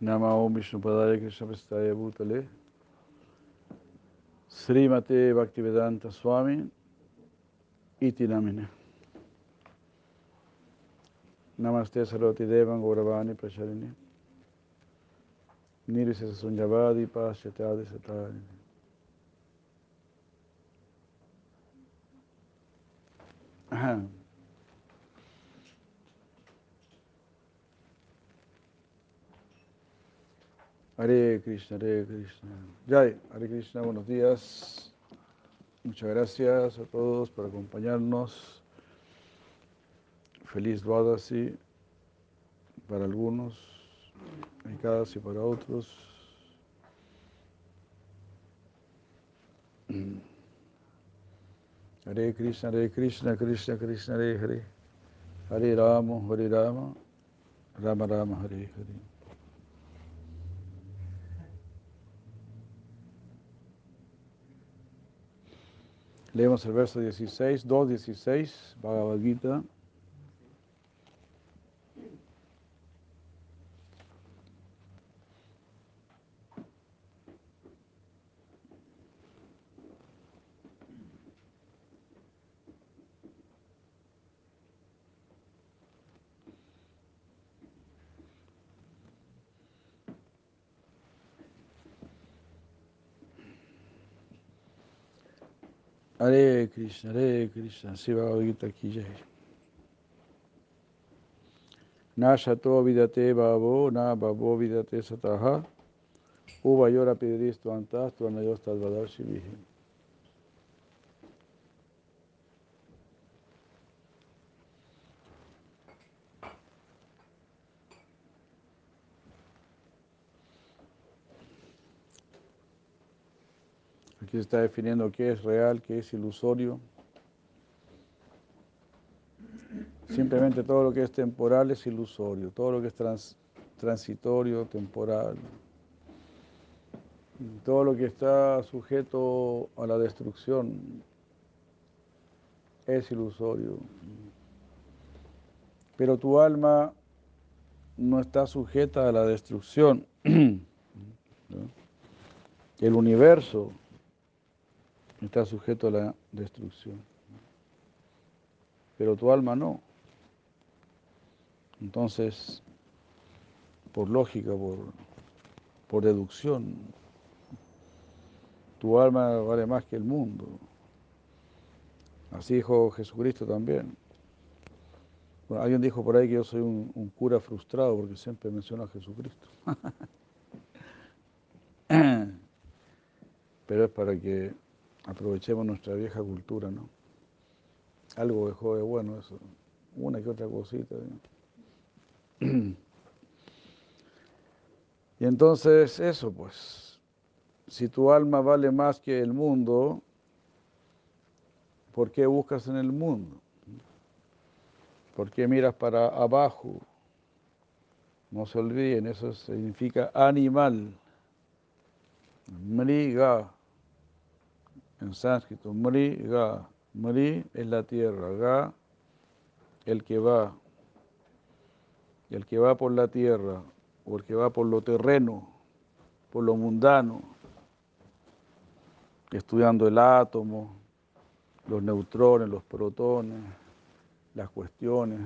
Nama Om Vishnupadaya Krishna Bhutale. Srimate Bhaktivedanta Swami Iti Namine. Namaste Sarvati Devan Gauravani Pracharini. Nirvisa Sunyavadi Pasyatadi Satari Hare Krishna, Hare Krishna. Jai, Hare Krishna, buenos días. Muchas gracias a todos por acompañarnos. Feliz Dwadasi para algunos, y para otros. Hare Krishna, Hare Krishna, Krishna Krishna, Hare Hare. Hare Rama, Hare Rama, Rama Rama, Hare Hare. Leemos el verso 16, 2, 16, Bhagavad Gita. Hare Krishna, Hare Krishna, Siva Gita ki jai. Na shato vidate babo, na babo vidate sataha, uva yora pidris tu antas, tu anayos talvadar shivihi. Aquí se está definiendo qué es real, qué es ilusorio. Simplemente todo lo que es temporal es ilusorio, todo lo que es transitorio, temporal. Todo lo que está sujeto a la destrucción es ilusorio. Pero tu alma no está sujeta a la destrucción. El universo está sujeto a la destrucción. Pero tu alma no. Entonces, por lógica, por, por deducción, tu alma vale más que el mundo. Así dijo Jesucristo también. alguien dijo por ahí que yo soy un, un cura frustrado porque siempre menciona a Jesucristo. Pero es para que aprovechemos nuestra vieja cultura, ¿no? Algo dejó de bueno eso, una que otra cosita. Y entonces eso, pues, si tu alma vale más que el mundo, ¿por qué buscas en el mundo? ¿Por qué miras para abajo? No se olviden, eso significa animal. Mriga en sánscrito, Mri, Ga. Mri es la tierra, Ga, el que va. El que va por la tierra, o el que va por lo terreno, por lo mundano, estudiando el átomo, los neutrones, los protones, las cuestiones,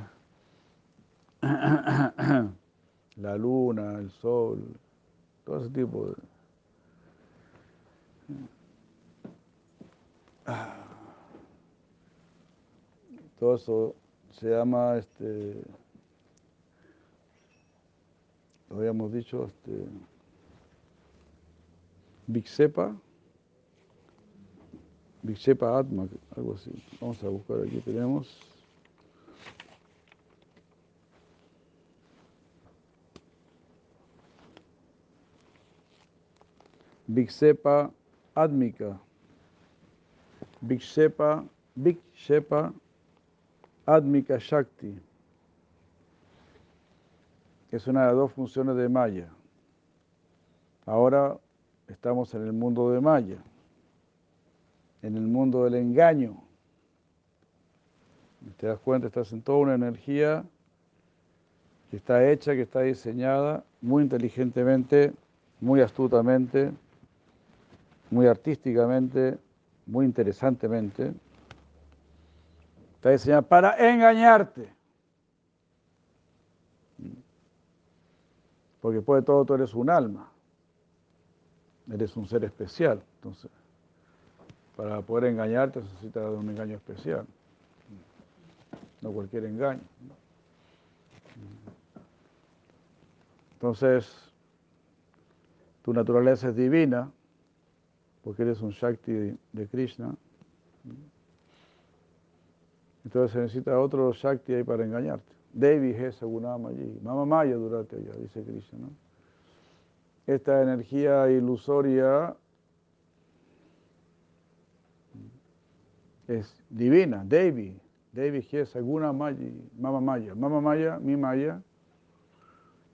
la luna, el sol, todo ese tipo de... Todo eso se llama, este, lo habíamos dicho, este, Bixepa, Bixepa Atma, algo así. Vamos a buscar aquí, tenemos. Bixepa Atmica. Big Shepa, Admika Shakti, es una de las dos funciones de Maya. Ahora estamos en el mundo de Maya, en el mundo del engaño. Te das cuenta, estás en toda una energía que está hecha, que está diseñada muy inteligentemente, muy astutamente, muy artísticamente, muy interesantemente, está diseñada para engañarte. Porque después de todo tú eres un alma, eres un ser especial. Entonces, para poder engañarte necesitas un engaño especial, no cualquier engaño. Entonces, tu naturaleza es divina, porque eres un Shakti de Krishna. Entonces se necesita otro Shakti ahí para engañarte. Devi es Sagunama allí. Mama Maya durante allá, dice Krishna. Esta energía ilusoria es divina, Devi. Devi es Saguna Maya, Mama Maya. Mama Maya, mi Maya,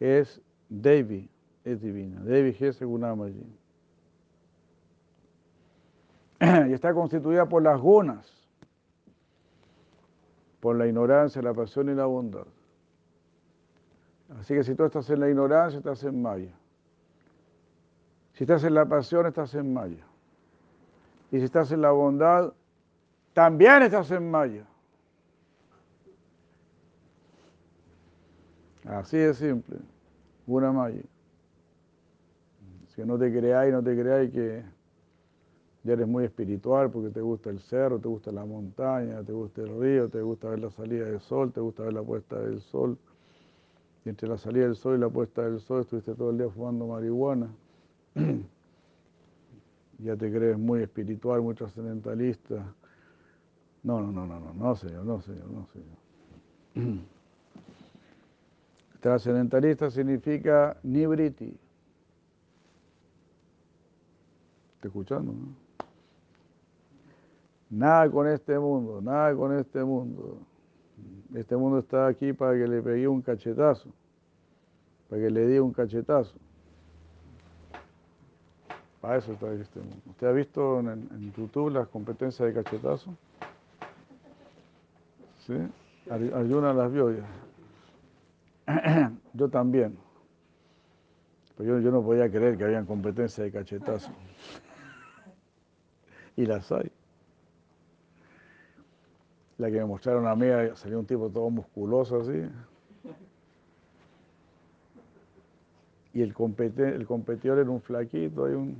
es Devi, es divina. Devi es Sagunama allí. Y está constituida por las gunas por la ignorancia, la pasión y la bondad. Así que si tú estás en la ignorancia, estás en Maya. Si estás en la pasión, estás en Maya. Y si estás en la bondad, también estás en Maya. Así de simple. Una Maya. Si no te creáis, no te creáis que ya eres muy espiritual porque te gusta el cerro, te gusta la montaña, te gusta el río, te gusta ver la salida del sol, te gusta ver la puesta del sol. Y entre la salida del sol y la puesta del sol estuviste todo el día fumando marihuana. ya te crees muy espiritual, muy trascendentalista. No, no, no, no, no, no, señor, no, señor, no, señor. Trascendentalista significa nibriti. ¿Está escuchando? No? Nada con este mundo, nada con este mundo. Este mundo está aquí para que le pegue un cachetazo, para que le dé un cachetazo. Para eso está este mundo. ¿Usted ha visto en, YouTube las competencias de cachetazo? ¿Sí? Ayuna las vio ya. Yo también. Pero yo, yo no podía creer que habían competencias de cachetazo. y las hay. La que me mostraron a mí, salió un tipo todo musculoso así. Y el, el competidor era un flaquito, hay un...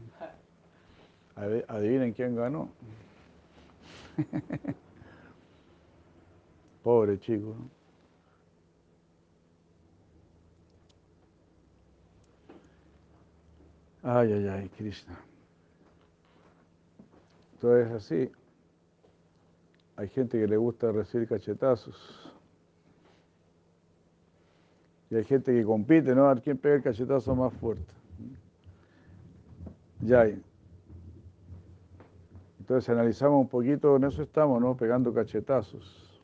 Adivinen quién ganó. Pobre chico. Ay, ay, ay, Krishna. Entonces así. Hay gente que le gusta recibir cachetazos. Y hay gente que compite, ¿no? A ver quién pega el cachetazo más fuerte. Ya hay. Entonces analizamos un poquito, en eso estamos, ¿no? Pegando cachetazos.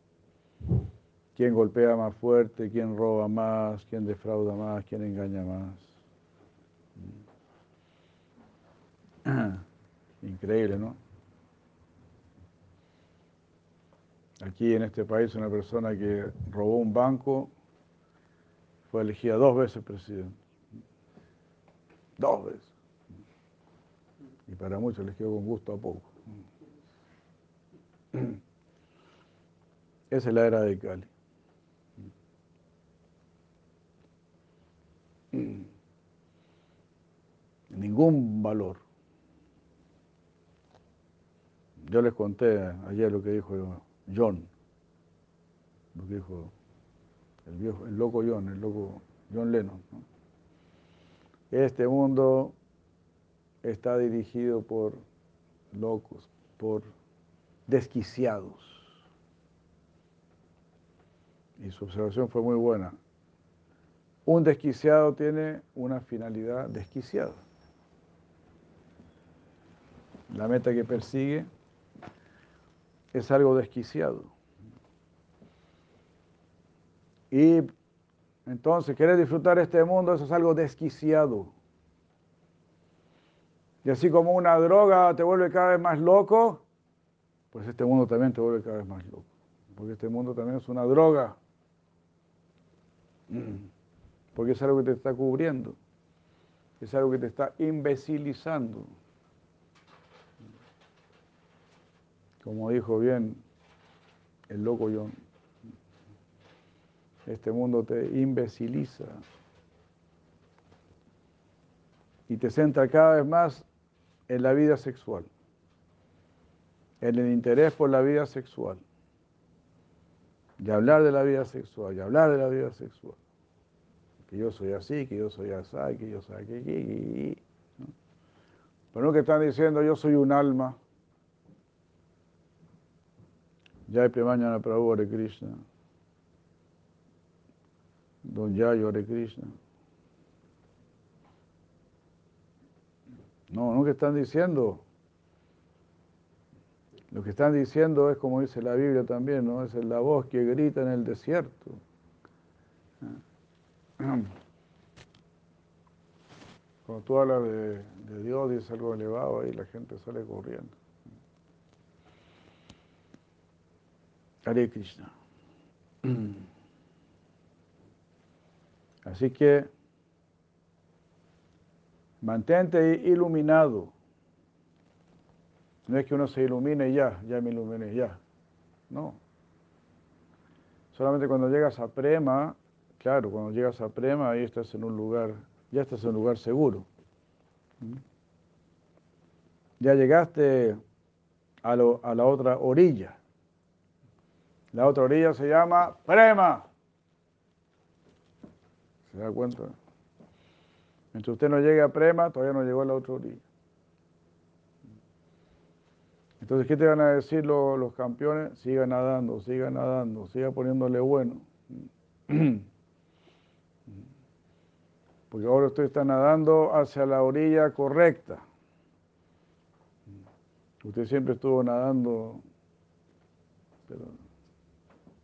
¿Quién golpea más fuerte? ¿Quién roba más? ¿Quién defrauda más? ¿Quién engaña más? Increíble, ¿no? Aquí en este país una persona que robó un banco fue elegida dos veces presidente. Dos veces. Y para muchos les con gusto a poco. Esa es la era de Cali. Ningún valor. Yo les conté ayer lo que dijo John, lo dijo el, viejo, el loco John, el loco John Lennon. Este mundo está dirigido por locos, por desquiciados. Y su observación fue muy buena. Un desquiciado tiene una finalidad desquiciada. La meta que persigue es algo desquiciado. Y entonces, ¿quieres disfrutar este mundo? Eso es algo desquiciado. Y así como una droga te vuelve cada vez más loco, pues este mundo también te vuelve cada vez más loco. Porque este mundo también es una droga. porque es algo que te está cubriendo, es algo que te está imbecilizando. Como dijo bien el loco John, este mundo te imbeciliza y te centra cada vez más en la vida sexual, en el interés por la vida sexual, y hablar de la vida sexual, y hablar de la vida sexual. Que yo soy así, que yo soy así, que yo soy aquí, Pero no que están diciendo yo soy un alma. Hay mañana Prabhu Hare Krishna. Don Yayo Hare Krishna. No, no que están diciendo. Lo que están diciendo es como dice la Biblia también, ¿no? Es la voz que grita en el desierto. Cuando tú hablas de, de Dios, dices algo elevado, ahí la gente sale corriendo. Hare Krishna. Así que mantente iluminado. No es que uno se ilumine y ya, ya me ilumine ya. No. Solamente cuando llegas a Prema, claro, cuando llegas a Prema, ahí estás en un lugar, ya estás en un lugar seguro. ¿Mm? Ya llegaste a la otra orilla. La otra orilla se llama Prema. ¿Se da cuenta? Mientras usted no llegue a Prema, todavía no llegó a la otra orilla. Entonces, ¿qué te van a decir los, campeones? Siga nadando, siga nadando, siga poniéndole bueno. Porque ahora usted está nadando hacia la orilla correcta. Usted siempre estuvo nadando, pero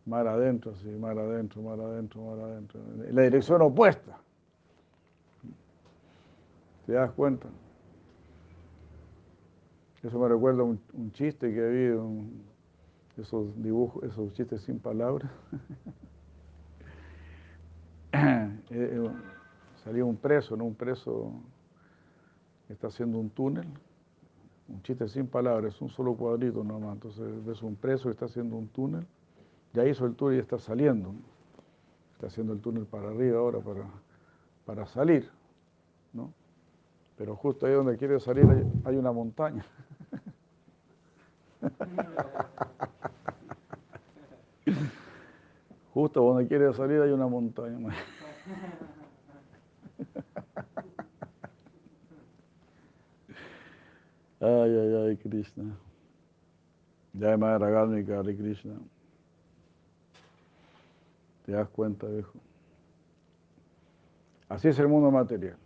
mar adentro, sí, mar adentro, mar adentro, mar adentro, en la dirección opuesta. ¿Te das cuenta? Eso me recuerda un, un chiste que había, un, esos dibujos, esos chistes sin palabras. Eh, eh, salía un preso, ¿no? Un preso está haciendo un túnel, un chiste sin palabras, un solo cuadrito nomás. Entonces ves un preso que está haciendo un túnel ya hizo el túnel y está saliendo. Está haciendo el túnel para arriba ahora para, para salir. ¿no? Pero justo ahí donde quiere salir hay, una montaña. Justo donde quiere salir hay una montaña. Ay, ay, ay, Krishna. Jai Madhara Hare Krishna. ¿Te das cuenta, viejo? Así es el mundo material.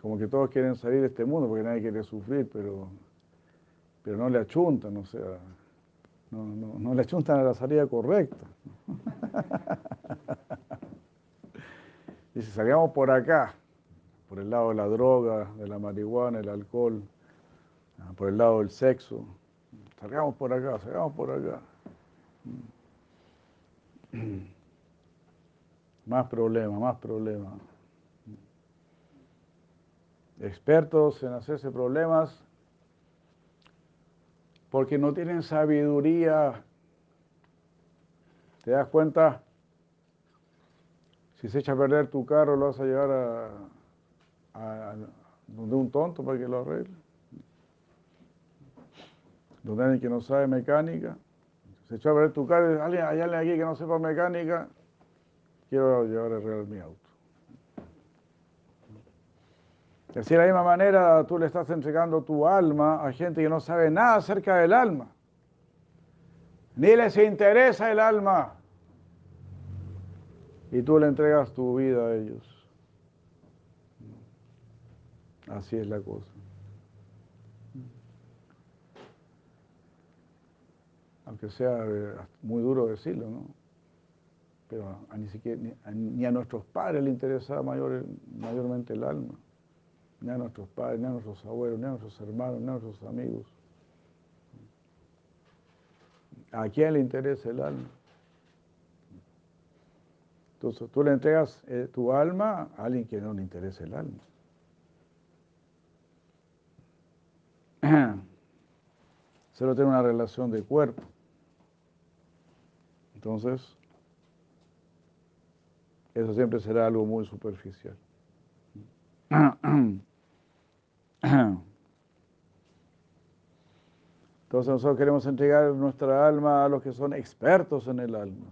Como que todos quieren salir de este mundo porque nadie quiere sufrir, pero, pero no le achuntan, o sea, no, no, le achuntan a la salida correcta. Dice, salgamos por acá, por el lado de la droga, de la marihuana, el alcohol, ah, por el lado del sexo. Salgamos por acá, salgamos por acá. Más problemas, más problemas. Expertos en hacerse problemas porque no tienen sabiduría. ¿Te das cuenta? Si se echa a perder tu carro, lo vas a llevar a, a donde un tonto para que lo arregle. Donde alguien que no sabe mecánica se echó a ver tu carro, alguien, hay alguien aquí que no sepa mecánica, quiero llevar el real mi auto. Y así de la misma manera tú le estás entregando tu alma a gente que no sabe nada acerca del alma. Ni les interesa el alma. Y tú le entregas tu vida a ellos. Así es la cosa. Aunque sea eh, muy duro decirlo, ¿no? Pero ni, siquiera, ni, a, nuestros padres le interesaba mayor, mayormente el alma, ni a nuestros padres, ni a nuestros abuelos, ni a nuestros hermanos, ni a nuestros amigos. ¿A quién le interesa el alma? Entonces tú le entregas eh, tu alma a alguien que no le interesa el alma. Solo tiene una relación de cuerpo. Entonces, eso siempre será algo muy superficial. Entonces nosotros queremos entregar nuestra alma a los que son expertos en el alma,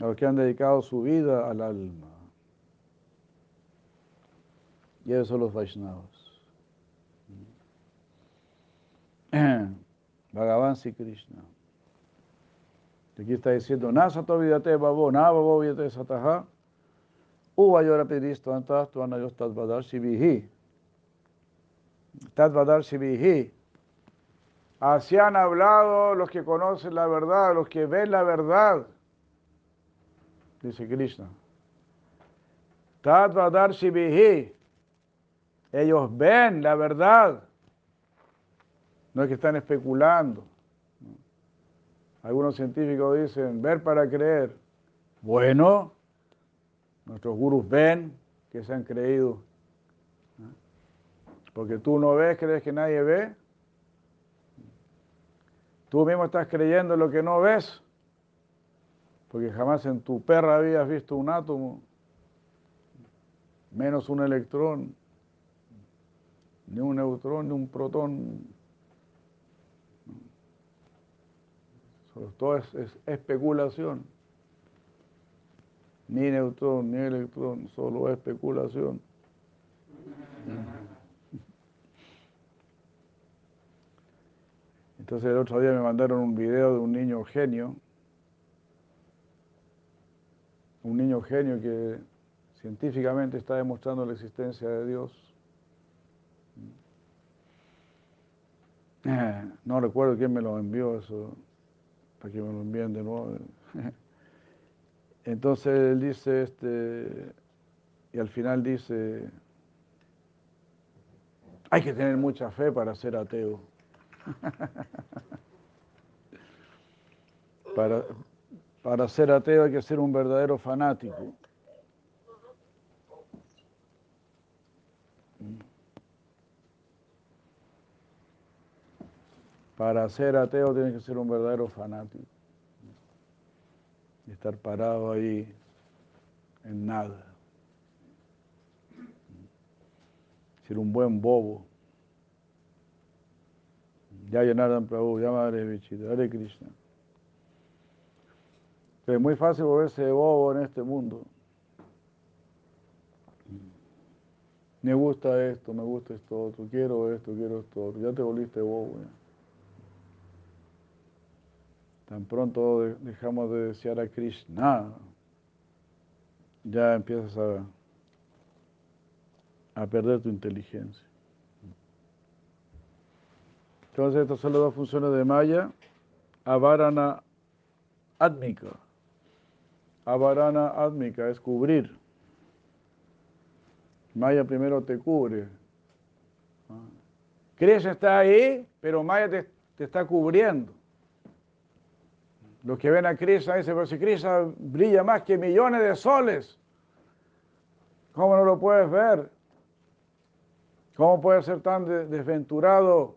a los que han dedicado su vida al alma. Y esos son los Vaishnavas. Bhagavan Sri Krishna. Aquí está diciendo, Nasato vidate babo, na babo vidate sataha, uvayora pedisto antas tu anayos tadvadar shivihi. Tadvadar shivihi. Así han hablado los que conocen la verdad, los que ven la verdad, dice Krishna. Tatvadar Shibihi. Ellos ven la verdad. No es que están especulando. Algunos científicos dicen, ver para creer. Bueno, nuestros gurus ven que se han creído. Porque tú no ves, crees que nadie ve. Tú mismo estás creyendo en lo que no ves, porque jamás en tu perra habías visto un átomo, menos un electrón, ni un neutrón, ni un protón. Todo es, es especulación. Ni neutrón, ni electrón, solo especulación. Entonces el otro día me mandaron un video de un niño genio, un niño genio que científicamente está demostrando la existencia de Dios. No recuerdo quién me lo envió eso, para que me lo envíen de nuevo. Entonces él dice, este, y al final dice, hay que tener mucha fe para ser ateo. Para, para ser ateo hay que ser un verdadero fanático. Para ser ateo tienes que ser un verdadero fanático. Y estar parado ahí en nada. Ser un buen bobo. Ya Yanardhan Prabhu, ya Madre Vichita, Hare Krishna. Pero es muy fácil volverse bobo en este mundo. Me gusta esto, me gusta esto otro, quiero esto, quiero esto. Ya te volviste bobo. Tan pronto dejamos de desear a Krishna, ya empiezas a, a perder tu inteligencia. Entonces, estas son las dos funciones de Maya. Avarana Admika. Avarana Admika es cubrir. Maya primero te cubre. Krishna está ahí, pero Maya te, está cubriendo. Los que ven a Krishna dicen, pero si Krishna brilla más que millones de soles, ¿cómo no lo puedes ver? ¿Cómo puedes ser tan desventurado?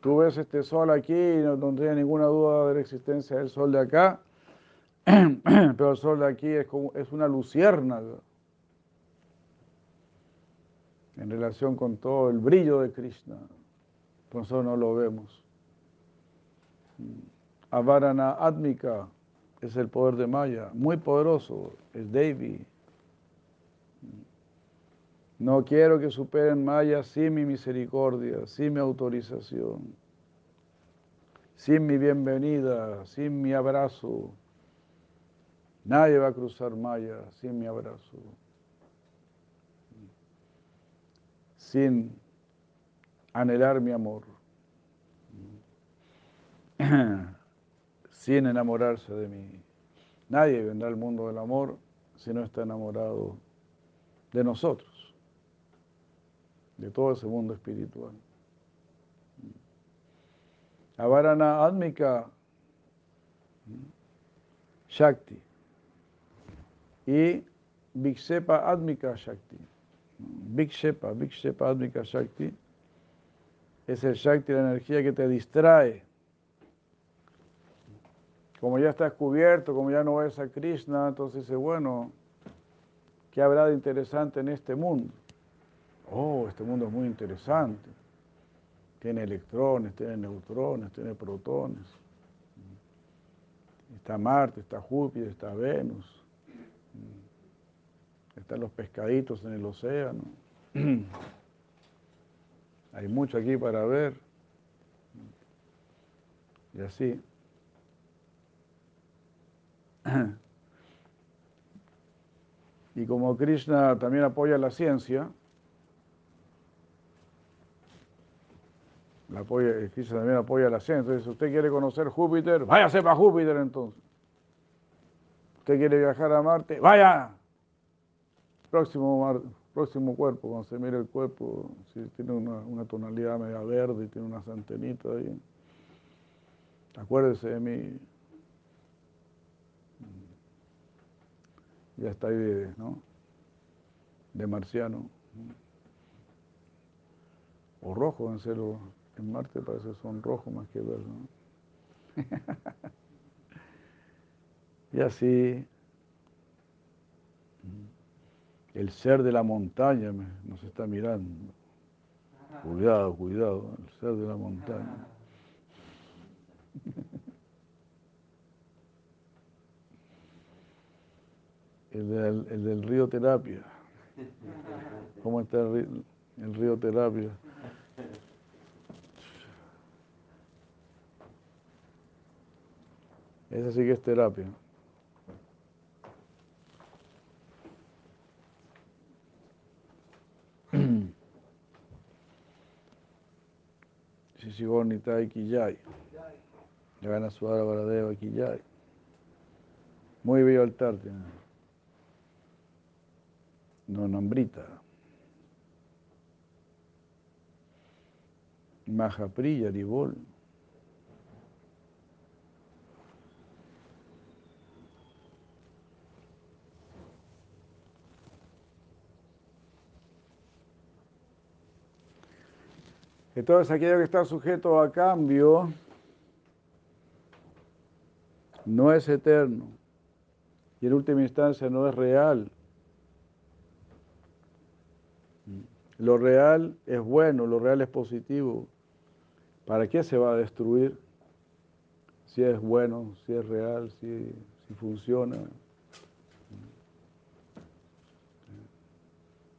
Tú ves este sol aquí, no, no tendría ninguna duda de la existencia del sol de acá, pero el sol de aquí es, como, es una luciérnaga en relación con todo el brillo de Krishna. Por nosotros no lo vemos. Avarana Atmika es el poder de Maya, muy poderoso, es Devi. No quiero que superen Maya sin mi misericordia, sin mi autorización, sin mi bienvenida, sin mi abrazo. Nadie va a cruzar Maya sin mi abrazo, sin anhelar mi amor, sin enamorarse de mí. Nadie vendrá al mundo del amor si no está enamorado de nosotros de todo ese mundo espiritual. Avarana Admika Shakti. y Viksepa Admika Shakti. Vikshepa, Vikshepa Admika Shakti es el Shakti, la energía que te distrae. Como ya estás cubierto, como ya no ves a Krishna, entonces dice, bueno, ¿qué habrá de interesante en este mundo? Oh, este mundo es muy interesante. Tiene electrones, tiene neutrones, tiene protones. Está Marte, está Júpiter, está Venus. Están los pescaditos en el océano. Hay mucho aquí para ver. Y así. Y como Krishna también apoya la ciencia, apoya, Krishna también apoya la ciencia. Entonces, usted quiere conocer Júpiter, váyase para Júpiter entonces. Usted quiere viajar a Marte, vaya. Próximo, próximo cuerpo, cuando se mire el cuerpo, si tiene una, una tonalidad media verde y tiene unas antenitas ahí. Acuérdese de mí. Ya está ahí de, ¿no? de marciano. O rojo, en cero. En Marte parece son rojos más que verdes. ¿no? y así, el ser de la montaña nos está mirando. Cuidado, cuidado, el ser de la montaña. El del, el del río terapia. ¿Cómo está el río, el río terapia? Esa sí que es terapia. Sisigornitai Kiyai. Gana Suara Varadeva Kiyai. Muy bello altar. No, Nambrita. Mahapriya Ribol. Entonces aquello que está sujeto a cambio no es eterno y en última instancia no es real. Lo real es bueno, lo real es positivo. ¿Para qué se va a destruir? Si es bueno, si es real, si, funciona.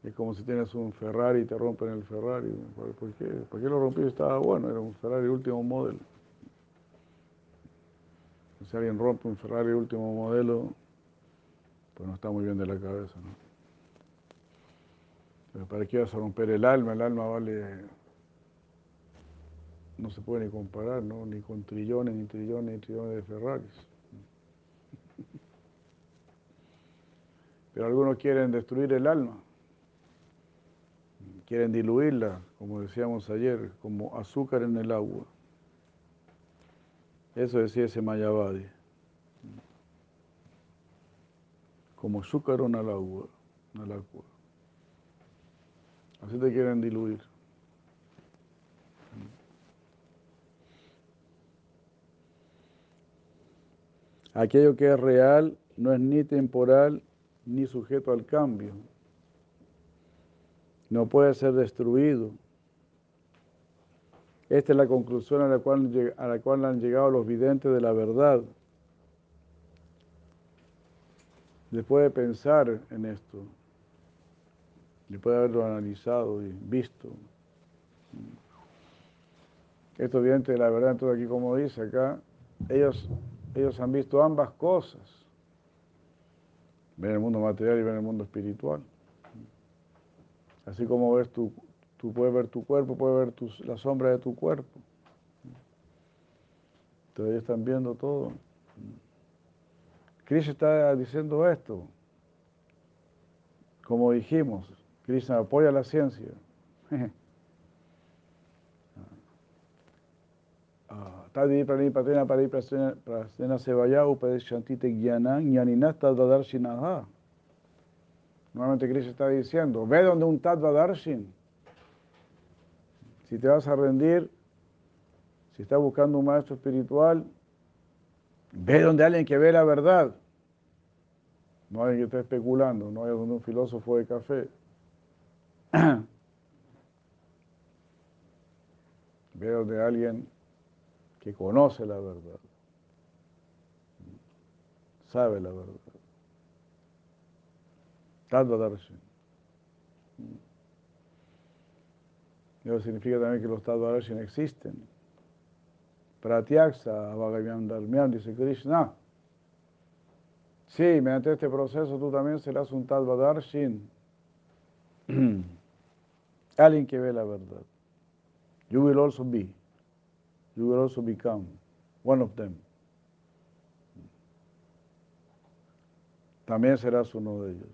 Es como si tienes un Ferrari y te rompen el Ferrari. ¿Por qué? ¿Por qué lo rompí? Estaba bueno, era un Ferrari último modelo. Si alguien rompe un Ferrari último modelo, pues no está muy bien de la cabeza, ¿no? Pero ¿para qué vas a romper el alma? El alma vale, no se puede ni comparar, ¿no? Ni con trillones, ni trillones, ni trillones de Ferraris. Pero algunos quieren destruir el alma quieren diluirla, como decíamos ayer, como azúcar en el agua. Eso decía ese Mayavadi. Como azúcar en el agua, en el agua. Así te quieren diluir. Aquello que es real no es ni temporal ni sujeto al cambio no puede ser destruido. Esta es la conclusión a la cual, a la cual han llegado los videntes de la verdad. Después de pensar en esto, después de haberlo analizado y visto, estos videntes de la verdad, entonces aquí como dice acá, ellos, ellos han visto ambas cosas. Ven el mundo material y ven el mundo espiritual. Así como ves tu, tú puedes ver tu cuerpo, puedes ver la sombra de tu cuerpo. Entonces están viendo todo. Krishna está diciendo esto. Como dijimos, Krishna apoya la ciencia. Tadi prani patena pari prasena sevaya upadeshantite gyanan gyaninasta dadarshinaha. nuevamente Krishna está diciendo, ve donde un Tattva Darshin. Si te vas a rendir, si estás buscando un maestro espiritual, ve donde alguien que ve la verdad. No alguien que esté especulando, no hay donde un filósofo de café. ve donde alguien que conoce la verdad, sabe la verdad. Tattva Darshan. Eso significa también que los Tattva Darshan existen. Pratyaksa, Bhagavan Dharmyan, dice Krishna. Sí, mediante este proceso tú también serás un Tattva Darshan. Alguien que ve la verdad. You will also be. You will also become one of them. También serás uno de ellos.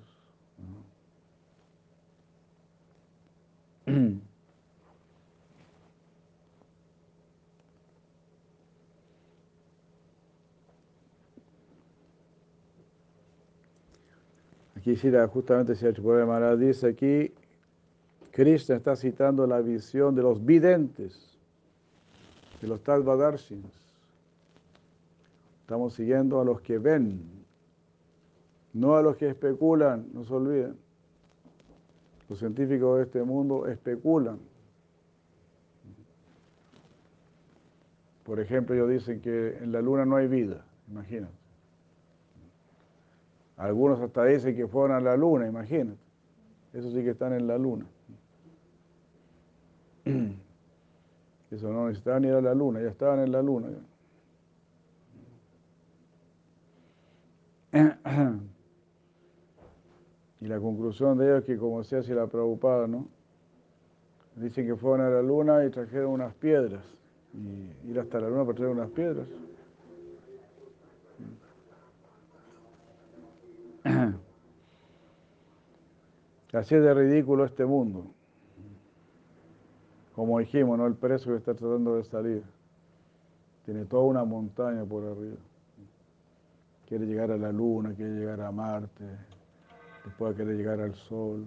Aquí justamente si Maharaj dice aquí, Krishna está citando la visión de los videntes, de los Talvadarshins. Estamos siguiendo a los que ven, no a los que especulan, no se olviden. Los científicos de este mundo especulan. Por ejemplo, ellos dicen que en la luna no hay vida, imagínate. Algunos hasta dicen que fueron a la luna, imagínate. Eso sí que están en la luna. Eso no necesitaban ir a la luna, ya estaban en la luna. Y la conclusión de ellos es que como se hace la preocupada, ¿no? Dicen que fueron a la luna y trajeron unas piedras. Y ir hasta la luna para traer unas piedras. Así es de ridículo este mundo. Como dijimos, ¿no? El preso que está tratando de salir. Tiene toda una montaña por arriba. Quiere llegar a la luna, quiere llegar a Marte, después querer llegar al sol.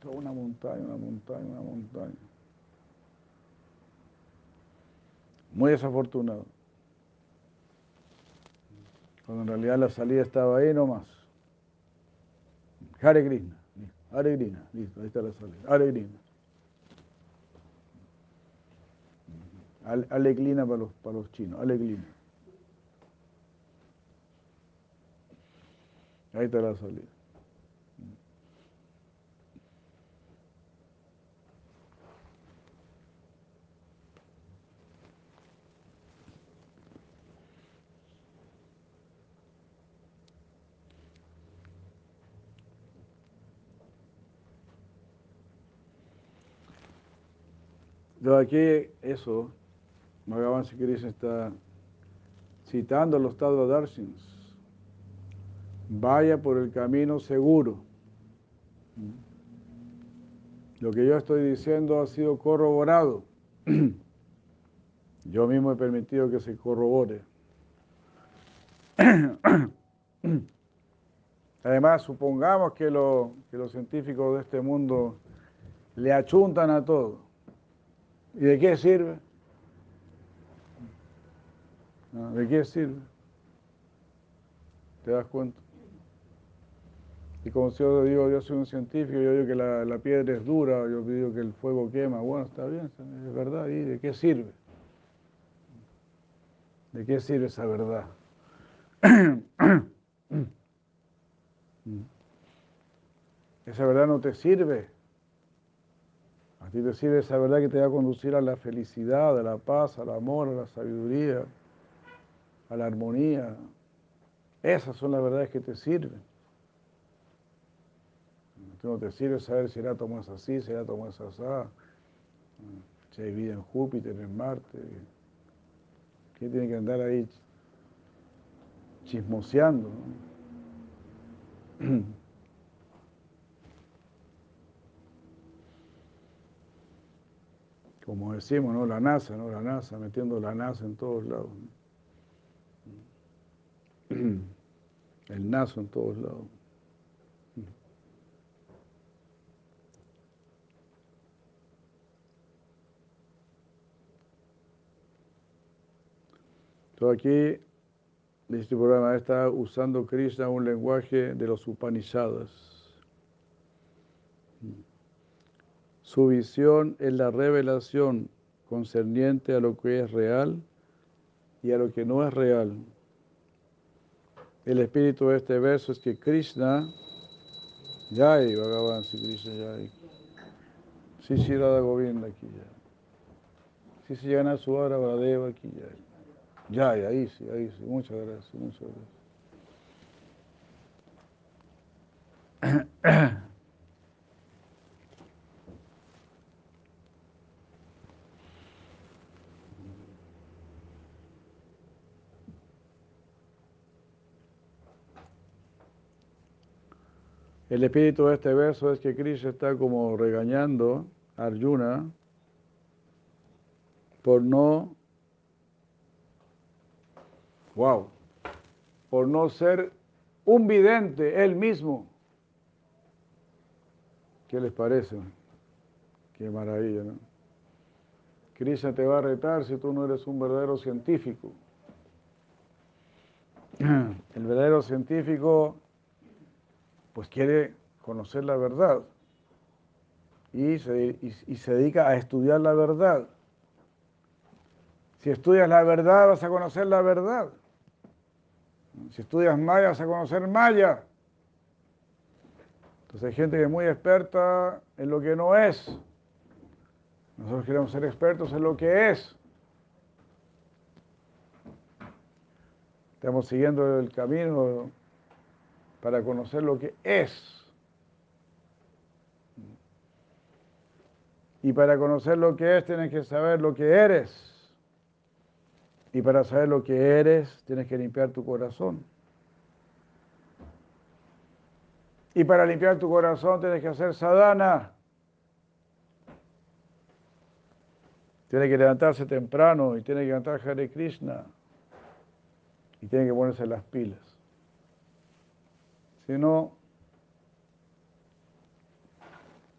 Toda una montaña, una montaña, una montaña. Muy desafortunado. Cuando en realidad la salida estaba ahí nomás. Hare Krishna. Hare. Listo, ahí está la salida. Hare. Aleglina para los, para los chinos. Aleglina. Ahí está la salida. De aquí, eso, Bhagavan Krishna está citando a los Tadva Darshins vaya por el camino seguro. Lo que yo estoy diciendo ha sido corroborado. Yo mismo he permitido que se corrobore. Además, supongamos que, que los científicos de este mundo le achuntan a todo. ¿Y de qué sirve? ¿De qué sirve? ¿Te das cuenta? Y como si yo digo, yo soy un científico, yo digo que la, piedra es dura, yo digo que el fuego quema, bueno, está bien, es verdad, ¿y de qué sirve? ¿De qué sirve esa verdad? esa verdad no te sirve. A ti te sirve esa verdad que te va a conducir a la felicidad, a la paz, al amor, a la sabiduría, a la armonía. Esas son las verdades que te sirven no te sirve saber si el átomo así, si el átomo es así, si hay vida en Júpiter, en Marte. ¿Qué tiene que andar ahí chismoseando? Como decimos, ¿no? La NASA, ¿no? La NASA, metiendo la NASA en todos lados. el naso en todos lados. Entonces aquí, este programa está usando Krishna un lenguaje de los Upanishadas. Su visión es la revelación concerniente a lo que es real y a lo que no es real. El espíritu de este verso es que Krishna, Jai, Bhagavan Sri Krishna Jai, Sí, sí, Radha Govinda aquí ya. Sí, sí, gana su hora Bradeva aquí ya. Ya, ahí sí, ahí sí. Muchas gracias, muchas gracias. El espíritu de este verso es que Krishna está como regañando a Arjuna por no, wow, por no ser un vidente él mismo. ¿Qué les parece? Qué maravilla, ¿no? Krishna te va a retar si tú no eres un verdadero científico. El verdadero científico pues quiere conocer la verdad y se, y, se dedica a estudiar la verdad. Si estudias la verdad vas a conocer la verdad. Si estudias Maya vas a conocer Maya. Entonces hay gente que es muy experta en lo que no es. Nosotros queremos ser expertos en lo que es. Estamos siguiendo el camino para conocer lo que es. Y para conocer lo que es tienes que saber lo que eres. Y para saber lo que eres tienes que limpiar tu corazón. Y para limpiar tu corazón tienes que hacer sadhana. Tiene que levantarse temprano y tiene que cantar Hare Krishna. Y tiene que ponerse las pilas sino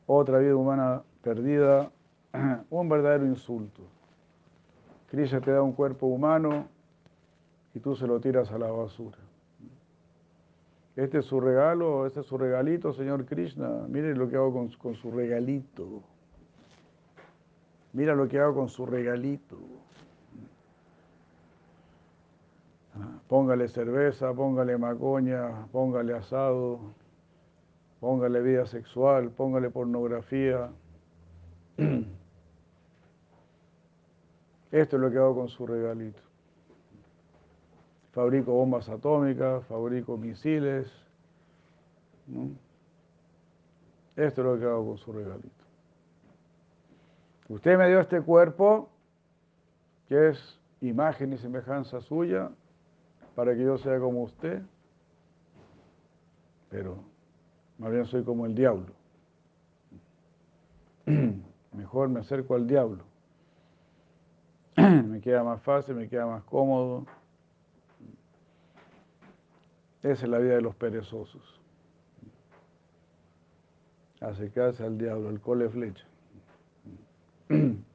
otra vida humana perdida, un verdadero insulto. Krishna te da un cuerpo humano y tú se lo tiras a la basura. Este es su regalo, este es su regalito, Señor Krishna. Mire lo que hago con, con su regalito. Mira lo que hago con su regalito. Póngale cerveza, póngale macoña, póngale asado, póngale vida sexual, póngale pornografía. Esto es lo que hago con su regalito. Fabrico bombas atómicas, fabrico misiles. Esto es lo que hago con su regalito. Usted me dio este cuerpo, que es imagen y semejanza suya, para que yo sea como usted, pero más bien soy como el diablo. Mejor me acerco al diablo. me queda más fácil, me queda más cómodo. Esa es la vida de los perezosos. Acercarse al diablo, el cole flecha.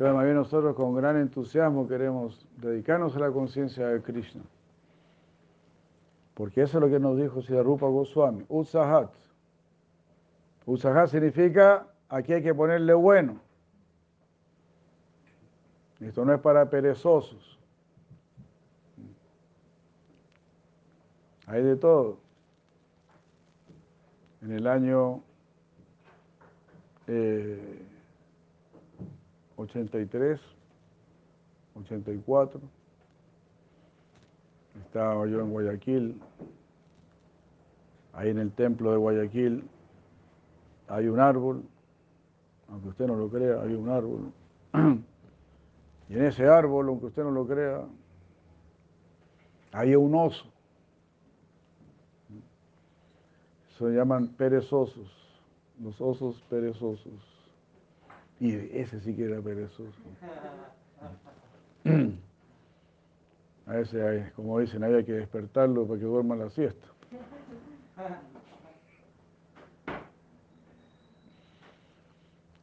Entonces, más nosotros con gran entusiasmo queremos dedicarnos a la conciencia de Krishna. Porque eso es lo que nos dijo Siddharupa Goswami, Utsahat. Utsahat significa aquí hay que ponerle bueno. Esto no es para perezosos. Hay de todo. En el año eh, 83, 84. Estaba yo en Guayaquil. Ahí en el templo de Guayaquil hay un árbol, aunque usted no lo crea, hay un árbol. Y en ese árbol, aunque usted no lo crea, hay un oso. Se llaman perezosos, los osos perezosos. Y ese sí que era perezoso. A veces, como dicen, había que despertarlo para que duerma la siesta.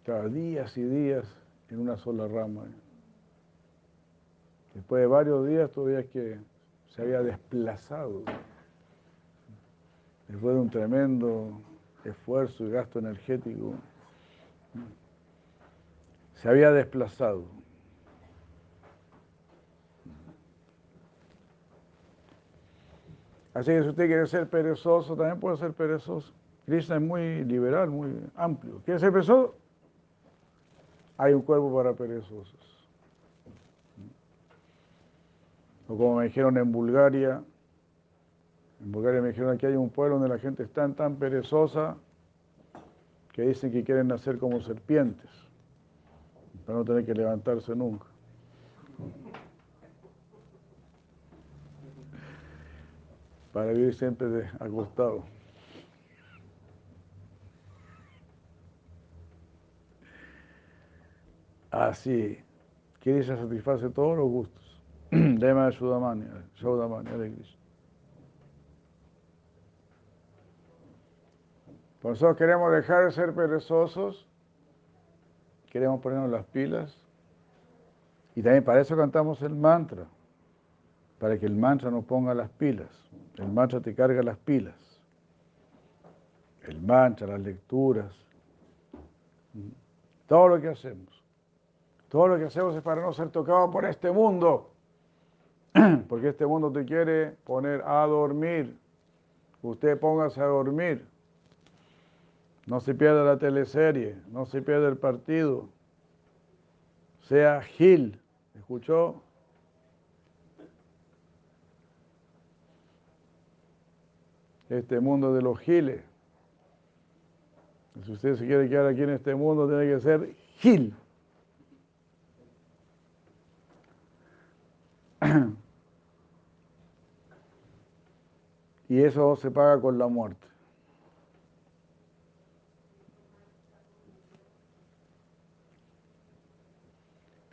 Cada días y días en una sola rama. Después de varios días todavía es que se había desplazado. Después de un tremendo esfuerzo y gasto energético se había desplazado. Así que si usted quiere ser perezoso, también puede ser perezoso. Krishna es muy liberal, muy amplio. ¿Quiere ser perezoso? Hay un cuerpo para perezosos. O como me dijeron en Bulgaria, en Bulgaria me dijeron que hay un pueblo donde la gente es tan, tan perezosa que dicen que quieren nacer como serpientes, para no tener que levantarse nunca. para vivir siempre acostado. Así, Krishna satisface todos los gustos. Lema de Sudamani, Sudamani, de Krishna. Por eso queremos dejar de ser perezosos, queremos ponernos las pilas y también para eso cantamos el mantra, para que el mantra nos ponga las pilas. El mantra te carga las pilas. El mantra, las lecturas, todo lo que hacemos. Todo lo que hacemos es para no ser tocado por este mundo. Porque este mundo te quiere poner a dormir. Usted póngase a dormir. No se pierda la teleserie, no se pierda el partido. Sea Gil. ¿Escuchó? este mundo de los giles. Si usted se quiere quedar aquí en este mundo, tiene que ser gil. Y eso se paga con la muerte.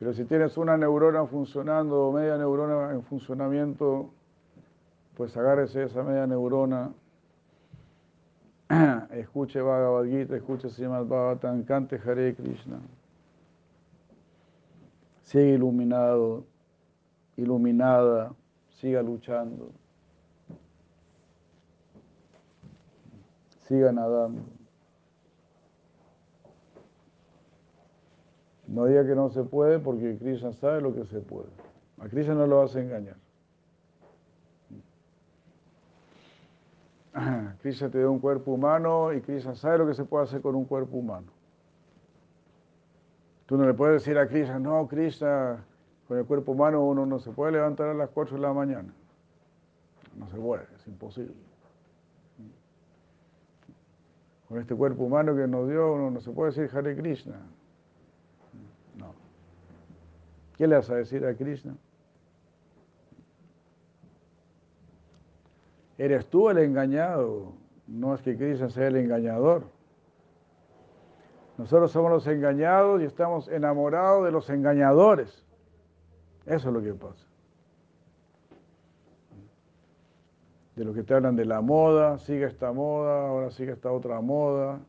Pero si tienes una neurona funcionando o media neurona en funcionamiento, pues agárrese esa media neurona escuche Bhagavad Gita, escuche Srimad Bhagavatam, cante Hare Krishna. Siga iluminado, iluminada, siga luchando. Siga nadando. No diga que no se puede porque Krishna sabe lo que se puede. A Krishna no lo vas a engañar. Krishna te dio un cuerpo humano y Krishna sabe lo que se puede hacer con un cuerpo humano. Tú no le puedes decir a Krishna, no, Krishna, con el cuerpo humano uno no se puede levantar a las 4 de la mañana. No se puede, es imposible. Con este cuerpo humano que nos dio, uno no se puede decir Hare Krishna. No. ¿Qué le vas a decir a Krishna? Eres tú el engañado, no es que Cristo sea el engañador. Nosotros somos los engañados y estamos enamorados de los engañadores. Eso es lo que pasa. De lo que te hablan de la moda, sigue esta moda, ahora sigue esta otra moda.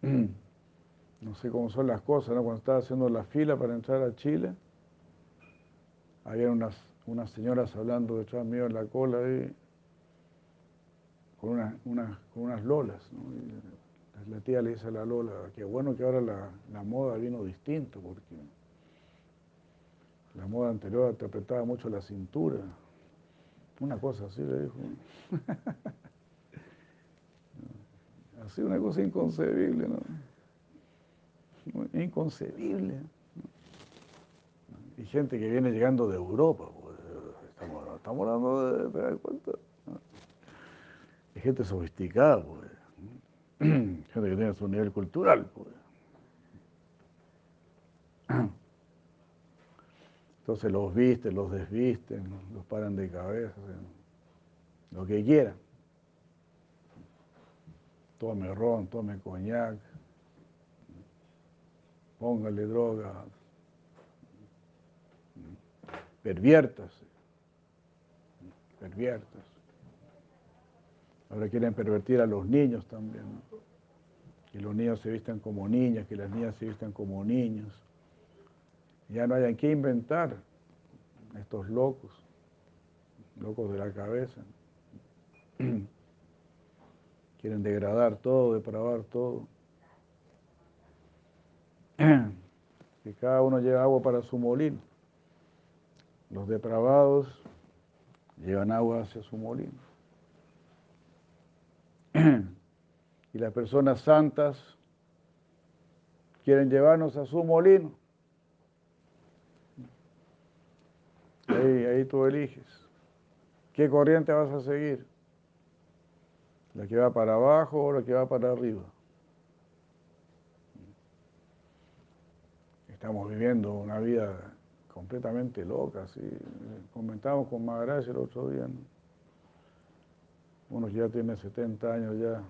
No sé cómo son las cosas, ¿no? Cuando estaba haciendo la fila para entrar a Chile, había unas unas señoras hablando detrás mío en la cola ahí, con, unas lolas. la tía le dice a la lola, qué bueno que ahora la, moda vino distinto, porque la moda anterior te apretaba mucho la cintura. Una cosa así le dijo. así una cosa inconcebible, ¿no? Inconcebible. Y gente que viene llegando de Europa, estamos hablando de, ¿te das cuenta? Hay gente sofisticada, pues. gente que tiene su nivel cultural, pues. Entonces los visten, los desvisten, los paran de cabeza, lo que quieran. Tome ron, tome coñac, póngale droga, perviértase perviertos. Ahora quieren pervertir a los niños también. que los niños se vistan como niñas, que las niñas se vistan como niños. Ya no hayan que inventar estos locos, locos de la cabeza. Quieren degradar todo, depravar todo. Que cada uno lleva agua para su molino. Los depravados llevan agua hacia su molino. Y las personas santas quieren llevarnos a su molino. Ahí, ahí tú eliges. ¿Qué corriente vas a seguir? ¿La que va para abajo o la que va para arriba? Estamos viviendo una vida completamente loca, ¿sí? Comentamos con Maharaj el otro día, ¿no? Uno ya tiene 70 años ya,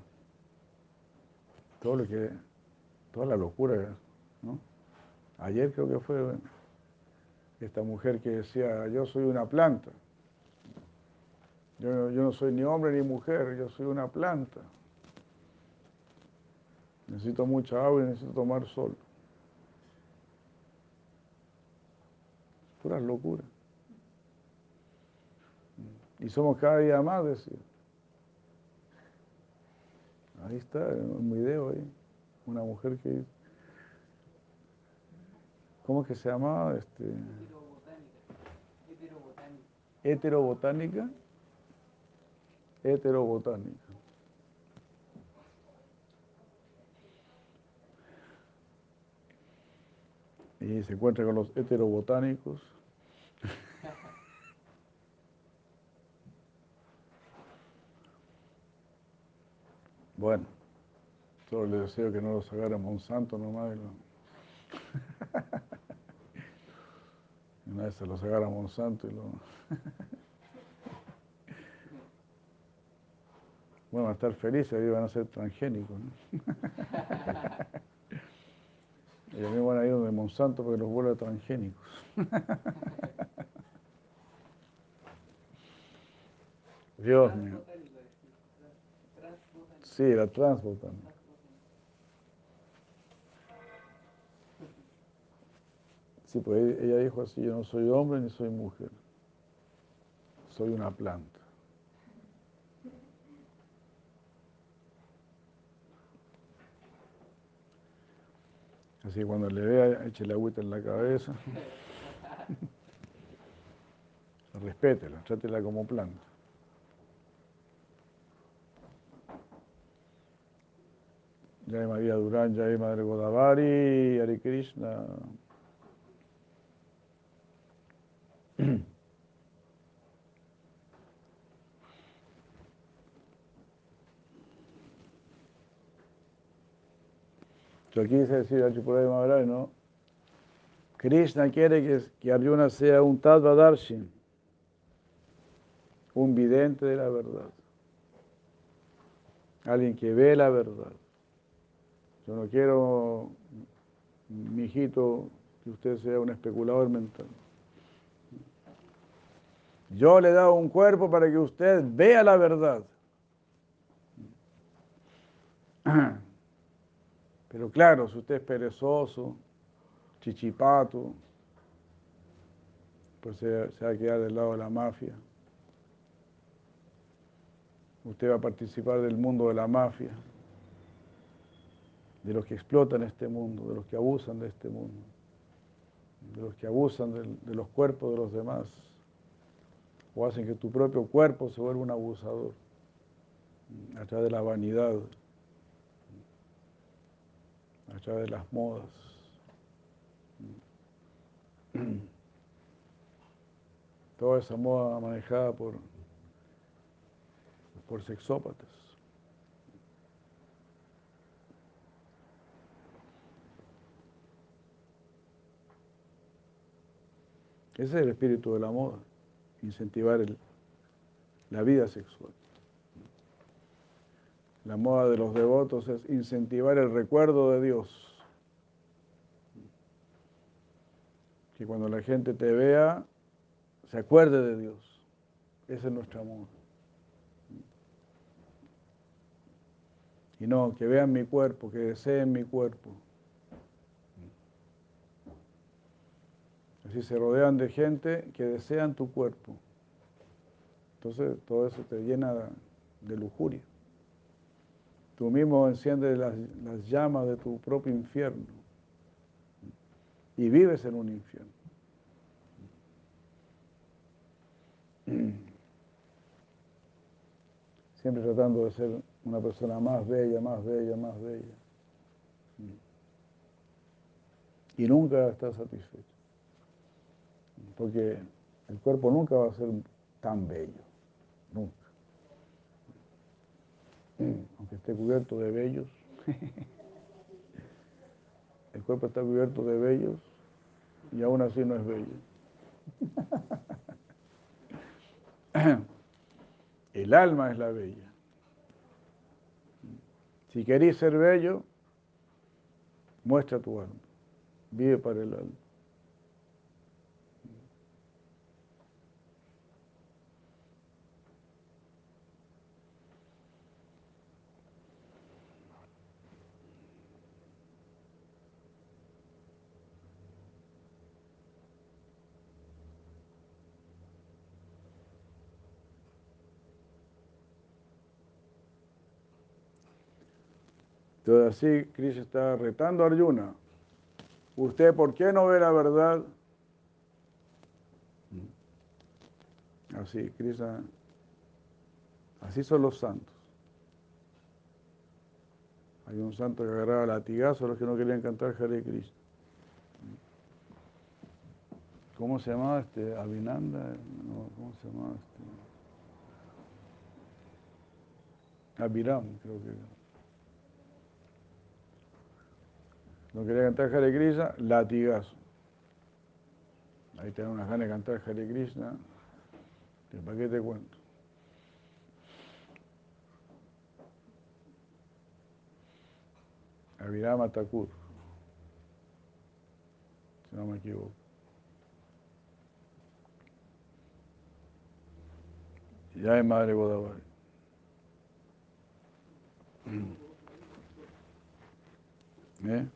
todo lo que, toda la locura, ¿no? Ayer creo que fue esta mujer que decía, yo soy una planta. Yo, yo no soy ni hombre ni mujer, yo soy una planta. Necesito mucha agua y necesito tomar sol. Puras locuras. Y somos cada día más, decía. Ahí está, un video ahí. Una mujer que... ¿Cómo es que se llamaba? Este... Heterobotánica. Heterobotánica. Y se encuentra con los heterobotánicos. Bueno, solo le deseo que no los agarre Monsanto nomás. Y lo... Una vez se los agarra Monsanto y lo... Bueno, van a estar felices y van a ser transgénicos. ¿no? Ellos mismos van a ir donde Monsanto porque los vuelve transgénicos. Dios mío. Sí, la transbotánica. Sí, pues ella dijo así, yo no soy hombre ni soy mujer, soy una planta. Así que cuando le vea, eche la agüita en la cabeza. Respétela, trátela como planta. Jai María Durán, Jai Madre Godavari, Hare Krishna. Yo aquí dice decir Achipuraya Maharaj, ¿no? Krishna quiere que, que Arjuna sea un Tadvadarshi, un vidente de la verdad, alguien que ve la verdad. Yo no quiero, mi hijito, que usted sea un especulador mental. Yo le he dado un cuerpo para que usted vea la verdad. Pero claro, si usted es perezoso, chichipato, pues se, se va a quedar del lado de la mafia. Usted va a participar del mundo de la mafia, de los que explotan este mundo, de los que abusan de este mundo, de los que abusan de, los cuerpos de los demás, o hacen que tu propio cuerpo se vuelva un abusador a través de la vanidad a través de las modas. Toda esa moda manejada por, por sexópatas. Ese es el espíritu de la moda, incentivar la vida sexual. La moda de los devotos es incentivar el recuerdo de Dios. Que cuando la gente te vea, se acuerde de Dios. Ese es nuestro amor. Y no, que vean mi cuerpo, que deseen mi cuerpo. Así se rodean de gente que desean tu cuerpo. Entonces todo eso te llena de lujuria. Tú mismo enciendes las, las llamas de tu propio infierno y vives en un infierno. Siempre tratando de ser una persona más bella, más bella, más bella. Y nunca estás satisfecho. Porque el cuerpo nunca va a ser tan bello. Nunca. Aunque esté cubierto de vellos. El cuerpo está cubierto de vellos y aún así no es bello. El alma es la bella. Si queréis ser bello, muestra tu alma. Vive para el alma. Entonces así Krishna está retando a Arjuna. ¿Usted por qué no ve la verdad? Así, Krishna, así son los santos. Hay un santo que agarraba latigazo a los que no querían cantar Hare Krishna. ¿Cómo se llamaba este? Avinanda, ¿cómo se llamaba este? Abiram, creo que era. No quería cantar Hare Krishna, latigazo. Ahí te dan unas ganas de cantar Hare Krishna, ¿para qué te cuento? Avirama Thakur, si no me equivoco. Ya es Madre Godavari. ¿Eh?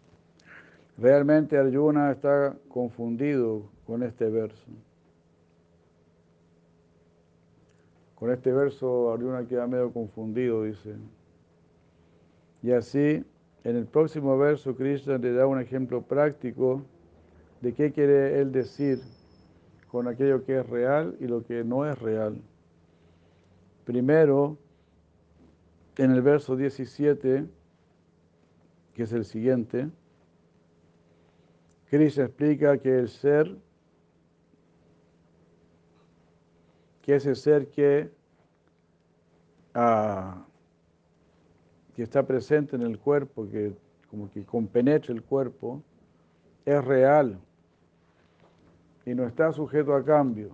Realmente Arjuna está confundido con este verso. Con este verso Arjuna queda medio confundido, dice. Y así, en el próximo verso, Krishna le da un ejemplo práctico de qué quiere él decir con aquello que es real y lo que no es real. Primero, en el verso 17, que es el siguiente, Krishna explica que el ser, que ese ser que, ah, que está presente en el cuerpo, que como que compenetra el cuerpo, es real y no está sujeto a cambio.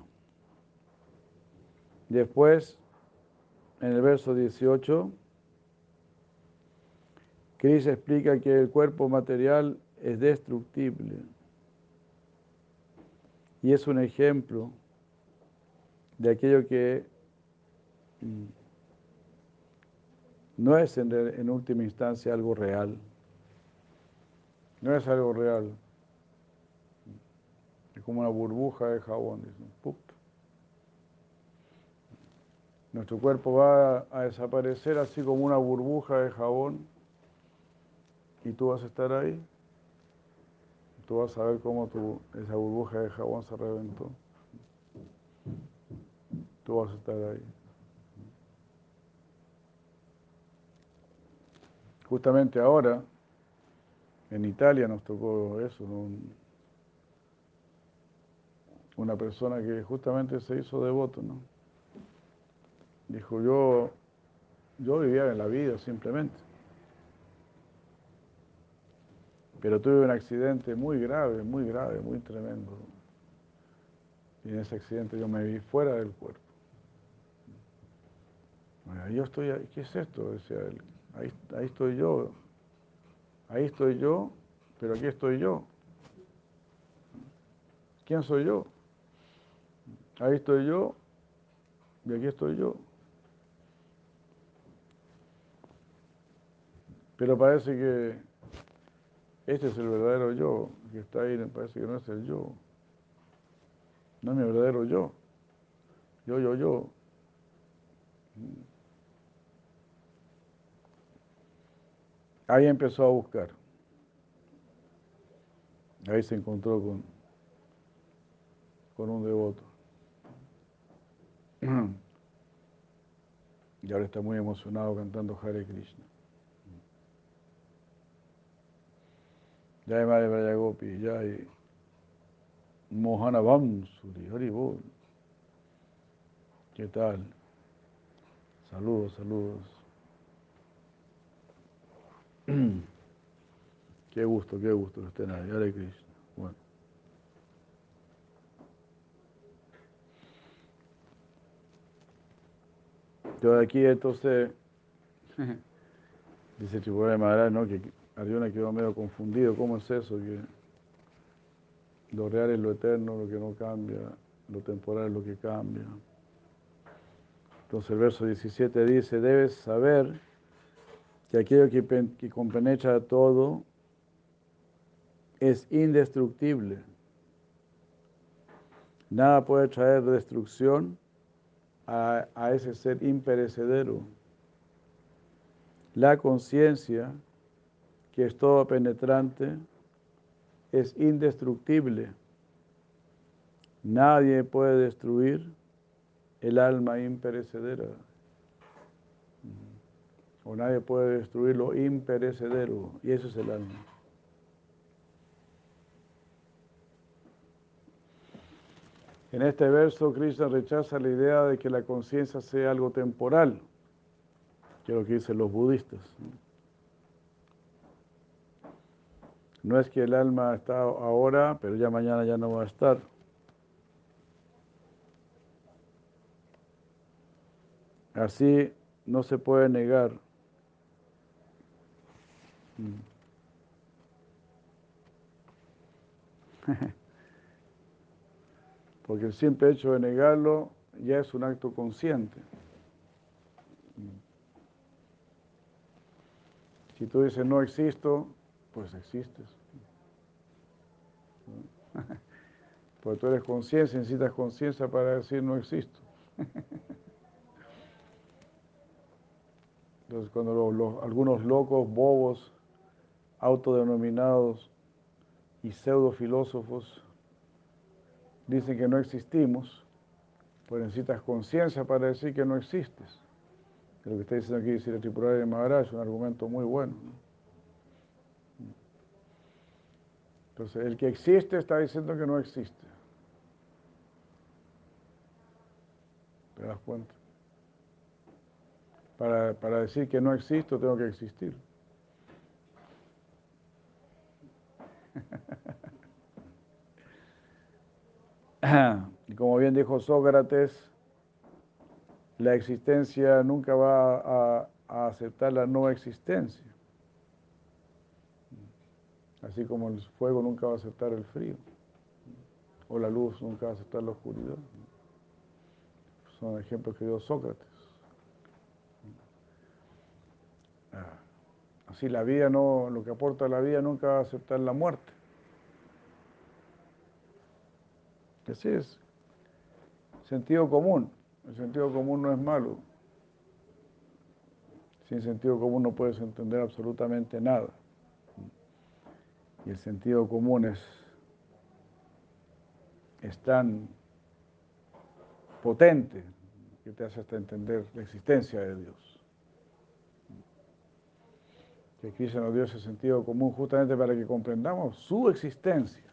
Después, en el verso 18, Krishna explica que el cuerpo material es destructible. Y es un ejemplo de aquello que mm, no es en, última instancia algo real. No es algo real. Es como una burbuja de jabón. Nuestro cuerpo va a desaparecer así como una burbuja de jabón y tú vas a estar ahí tú vas a ver cómo tu, esa burbuja de jabón se reventó. Tú vas a estar ahí. Justamente ahora, en Italia nos tocó eso, una persona que justamente se hizo devoto, ¿no? Dijo, yo, yo vivía en la vida simplemente. Pero tuve un accidente muy grave, muy grave, muy tremendo. Y en ese accidente yo me vi fuera del cuerpo. Bueno, yo estoy ahí, ¿qué es esto? Decía él. Ahí, ahí estoy yo. Ahí estoy yo, pero aquí estoy yo. ¿Quién soy yo? Ahí estoy yo y aquí estoy yo. Pero parece que este es el verdadero yo, que está ahí, me parece que no es el yo. No es mi verdadero yo. Yo, yo, yo. Ahí empezó a buscar. Ahí se encontró con, con un devoto. Y ahora está muy emocionado cantando Hare Krishna. Jai Madre Brayagopi, Jai Mohana Vamsuri, Hari Bol. ¿Qué tal? Saludos, saludos. Qué gusto, qué gusto que estén ahí. Hare Krishna. Bueno. Yo aquí entonces, dice Chihuahua Maharaj, ¿no? Arjuna quedó medio confundido. ¿Cómo es eso? Que lo real es lo eterno, lo que no cambia, lo temporal es lo que cambia. Entonces el verso 17 dice, debes saber que aquello que, que compenetra todo es indestructible. Nada puede traer destrucción a, a ese ser imperecedero. La conciencia, que es todo penetrante, es indestructible. Nadie puede destruir el alma imperecedera. O nadie puede destruir lo imperecedero. Y eso es el alma. En este verso, Krishna rechaza la idea de que la conciencia sea algo temporal, que es lo que dicen los budistas. No es que el alma está ahora, pero ya mañana ya no va a estar. Así no se puede negar. Porque el simple hecho de negarlo ya es un acto consciente. Si tú dices no existo, pues existes. Porque tú eres conciencia, necesitas conciencia para decir no existo. Entonces cuando algunos locos, bobos, autodenominados y pseudo filósofos dicen que no existimos, pues necesitas conciencia para decir que no existes. Lo que está diciendo aquí Sri Tripurari Maharaj es un argumento muy bueno. Entonces, el que existe está diciendo que no existe. ¿Te das cuenta? Para, para decir que no existo, tengo que existir. Y como bien dijo Sócrates, la existencia nunca va a, aceptar la no existencia. Así como el fuego nunca va a aceptar el frío, o la luz nunca va a aceptar la oscuridad. Son ejemplos que dio Sócrates. Ah, así la vida no, lo que aporta la vida nunca va a aceptar la muerte. Así es. Sentido común. El sentido común no es malo. Sin sentido común no puedes entender absolutamente nada. Y el sentido común es, tan potente que te hace hasta entender la existencia de Dios. Que Cristo nos dio ese sentido común justamente para que comprendamos su existencia.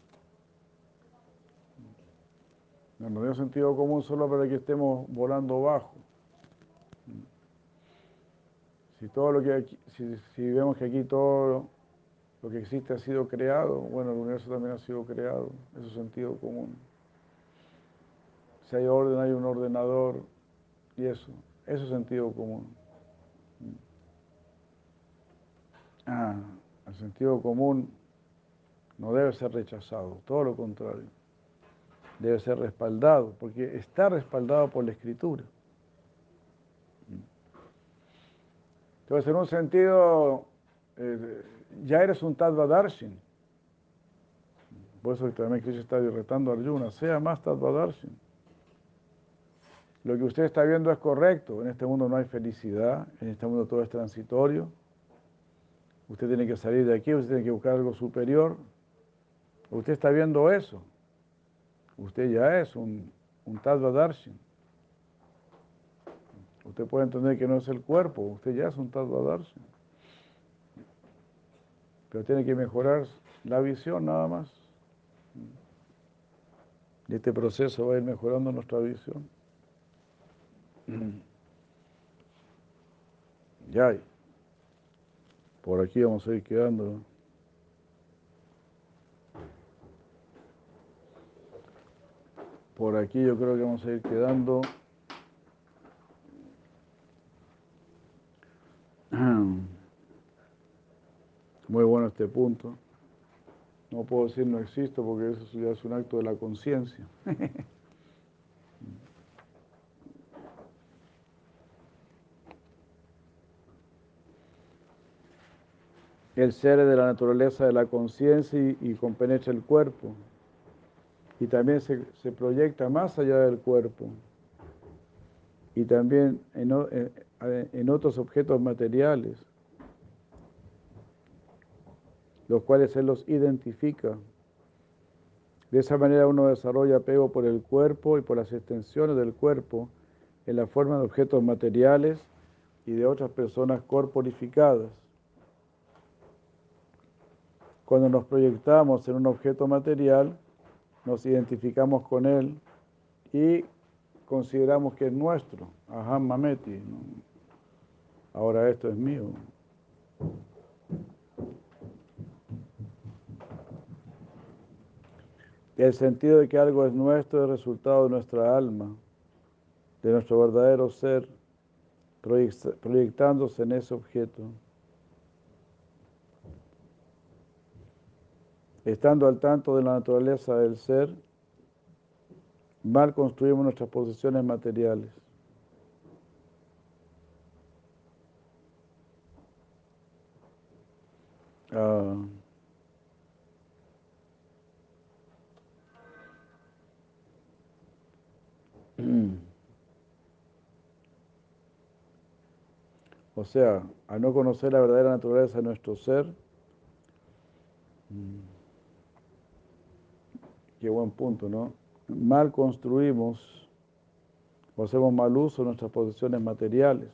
No nos dio sentido común solo para que estemos volando bajo. Si todo lo que si, vemos que aquí todo lo que existe ha sido creado, bueno, el universo también ha sido creado, eso es sentido común. Si hay orden, hay un ordenador y eso, eso es sentido común. Ah, el sentido común no debe ser rechazado, todo lo contrario debe ser respaldado, porque está respaldado por la escritura. Entonces, en un sentido, eh, ya eres un Tadvadarshin. Por eso también Krishna está retando a Arjuna, sea más Tadvadarshin. Lo que usted está viendo es correcto. En este mundo no hay felicidad, en este mundo todo es transitorio. Usted tiene que salir de aquí, usted tiene que buscar algo superior. Usted está viendo eso. Usted ya es un, un Darshan. Usted puede entender que no es el cuerpo, usted ya es un Darshan. Pero tiene que mejorar la visión nada más. Y este proceso va a ir mejorando nuestra visión. Ya, por aquí vamos a ir quedando. Por aquí yo creo que vamos a ir quedando. Muy bueno este punto. No puedo decir no existo porque eso ya es un acto de la conciencia. El ser es de la naturaleza de la conciencia y, compenetra el cuerpo. Y también se, proyecta más allá del cuerpo. Y también en, en otros objetos materiales, los cuales Él los identifica. De esa manera uno desarrolla apego por el cuerpo y por las extensiones del cuerpo en la forma de objetos materiales y de otras personas corporificadas. Cuando nos proyectamos en un objeto material, nos identificamos con él y consideramos que es nuestro. Mameti. Ahora esto es mío. El sentido de que algo es nuestro es resultado de nuestra alma, de nuestro verdadero ser, proyectándose en ese objeto. Estando al tanto de la naturaleza del ser, mal construimos nuestras posesiones materiales. Ah. O sea, al no conocer la verdadera naturaleza de nuestro ser, Qué buen punto, ¿no? Mal construimos o hacemos mal uso de nuestras posesiones materiales.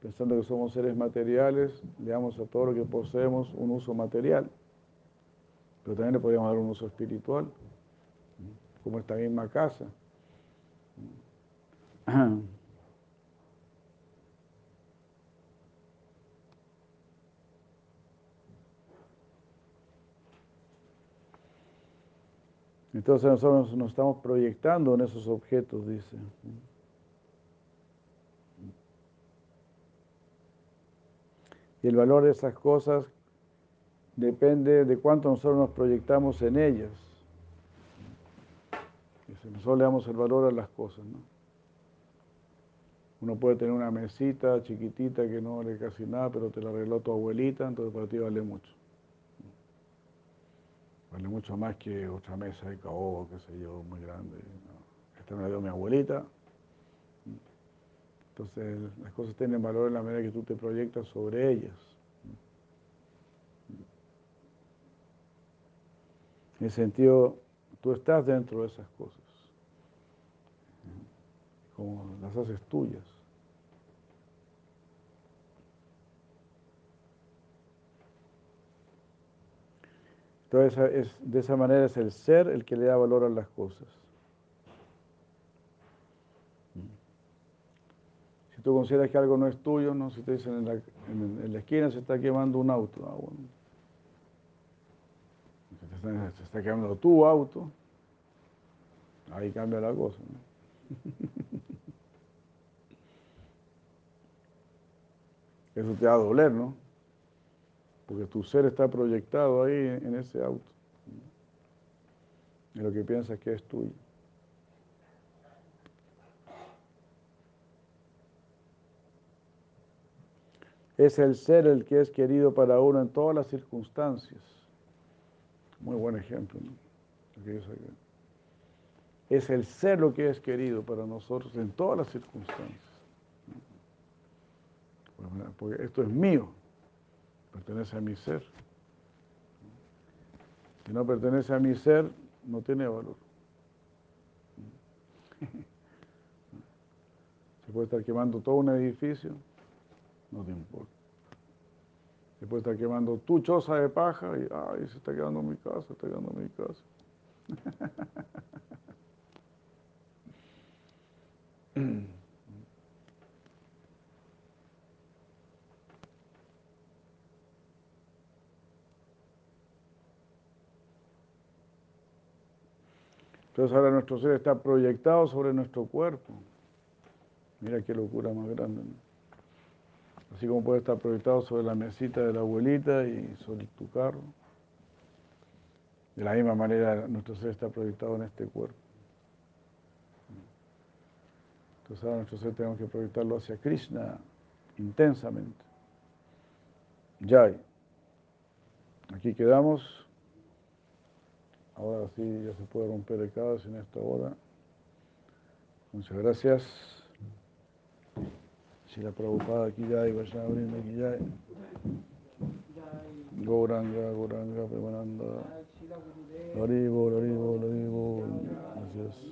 Pensando que somos seres materiales, le damos a todo lo que poseemos un uso material. Pero también le podríamos dar un uso espiritual, como esta misma casa. Entonces nosotros nos estamos proyectando en esos objetos, dice. Y el valor de esas cosas depende de cuánto nosotros nos proyectamos en ellas. Nosotros le damos el valor a las cosas, ¿no? Uno puede tener una mesita chiquitita que no vale casi nada, pero te la arregló tu abuelita, entonces para ti vale mucho. Vale mucho más que otra mesa de caoba, qué sé yo, muy grande. Esta me la dio mi abuelita. Entonces, las cosas tienen valor en la medida que tú te proyectas sobre ellas. En el sentido, tú estás dentro de esas cosas, como las haces tuyas. Entonces, de esa manera es el ser el que le da valor a las cosas. Si tú consideras que algo no es tuyo, no, si te dicen en la, en, la esquina se está quemando un auto, ah, bueno. se, está, quemando tu auto, ahí cambia la cosa. Eso te va a doler, ¿no? porque tu ser está proyectado ahí en ese auto, en lo que piensas que es tuyo. Es el ser el que es querido para uno en todas las circunstancias. Muy buen ejemplo. ¿no? Es el ser lo que es querido para nosotros en todas las circunstancias. Porque esto es mío, pertenece a mi ser. Si no pertenece a mi ser, no tiene valor. Se puede estar quemando todo un edificio, no te importa. Se puede estar quemando tu choza de paja y, ay, se está quedando mi casa, se está quedando mi casa. Entonces ahora nuestro ser está proyectado sobre nuestro cuerpo. Mira qué locura más grande. Así como puede estar proyectado sobre la mesita de la abuelita y sobre tu carro. De la misma manera nuestro ser está proyectado en este cuerpo. Entonces ahora nuestro ser tenemos que proyectarlo hacia Krishna intensamente. Jai. Aquí quedamos. Ahora sí ya se puede romper el caos en esta hora. Muchas gracias. Si la Prabhupada aquí ya y Vaishnava Brinda aquí ya. Gauranga, Gauranga, Premananda. Haribo, Haribo, Haribo. Gracias.